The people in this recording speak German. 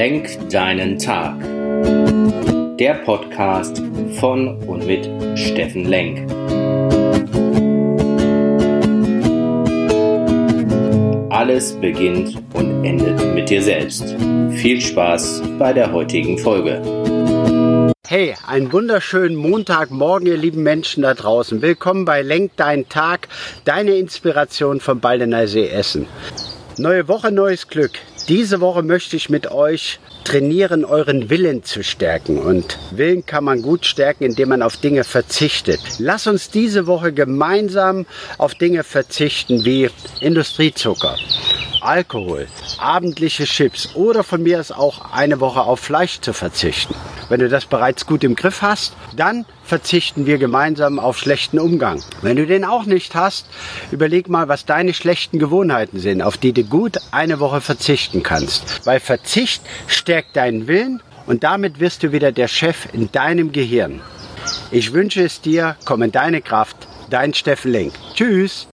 Lenk deinen Tag. Der Podcast von und mit Steffen Lenk. Alles beginnt und endet mit dir selbst. Viel Spaß bei der heutigen Folge. Hey, einen wunderschönen Montagmorgen, ihr lieben Menschen da draußen. Willkommen bei Lenk deinen Tag, deine Inspiration vom Baldener See Essen. Neue Woche, neues Glück. Diese Woche möchte ich mit euch trainieren, euren Willen zu stärken. Und Willen kann man gut stärken, indem man auf Dinge verzichtet. Lass uns diese Woche gemeinsam auf Dinge verzichten wie Industriezucker. Alkohol, abendliche Chips oder von mir aus auch eine Woche auf Fleisch zu verzichten. Wenn du das bereits gut im Griff hast, dann verzichten wir gemeinsam auf schlechten Umgang. Wenn du den auch nicht hast, überleg mal, was deine schlechten Gewohnheiten sind, auf die du gut eine Woche verzichten kannst. Weil Verzicht stärkt deinen Willen und damit wirst du wieder der Chef in deinem Gehirn. Ich wünsche es dir, komm in deine Kraft. Dein Steffen Link. Tschüss.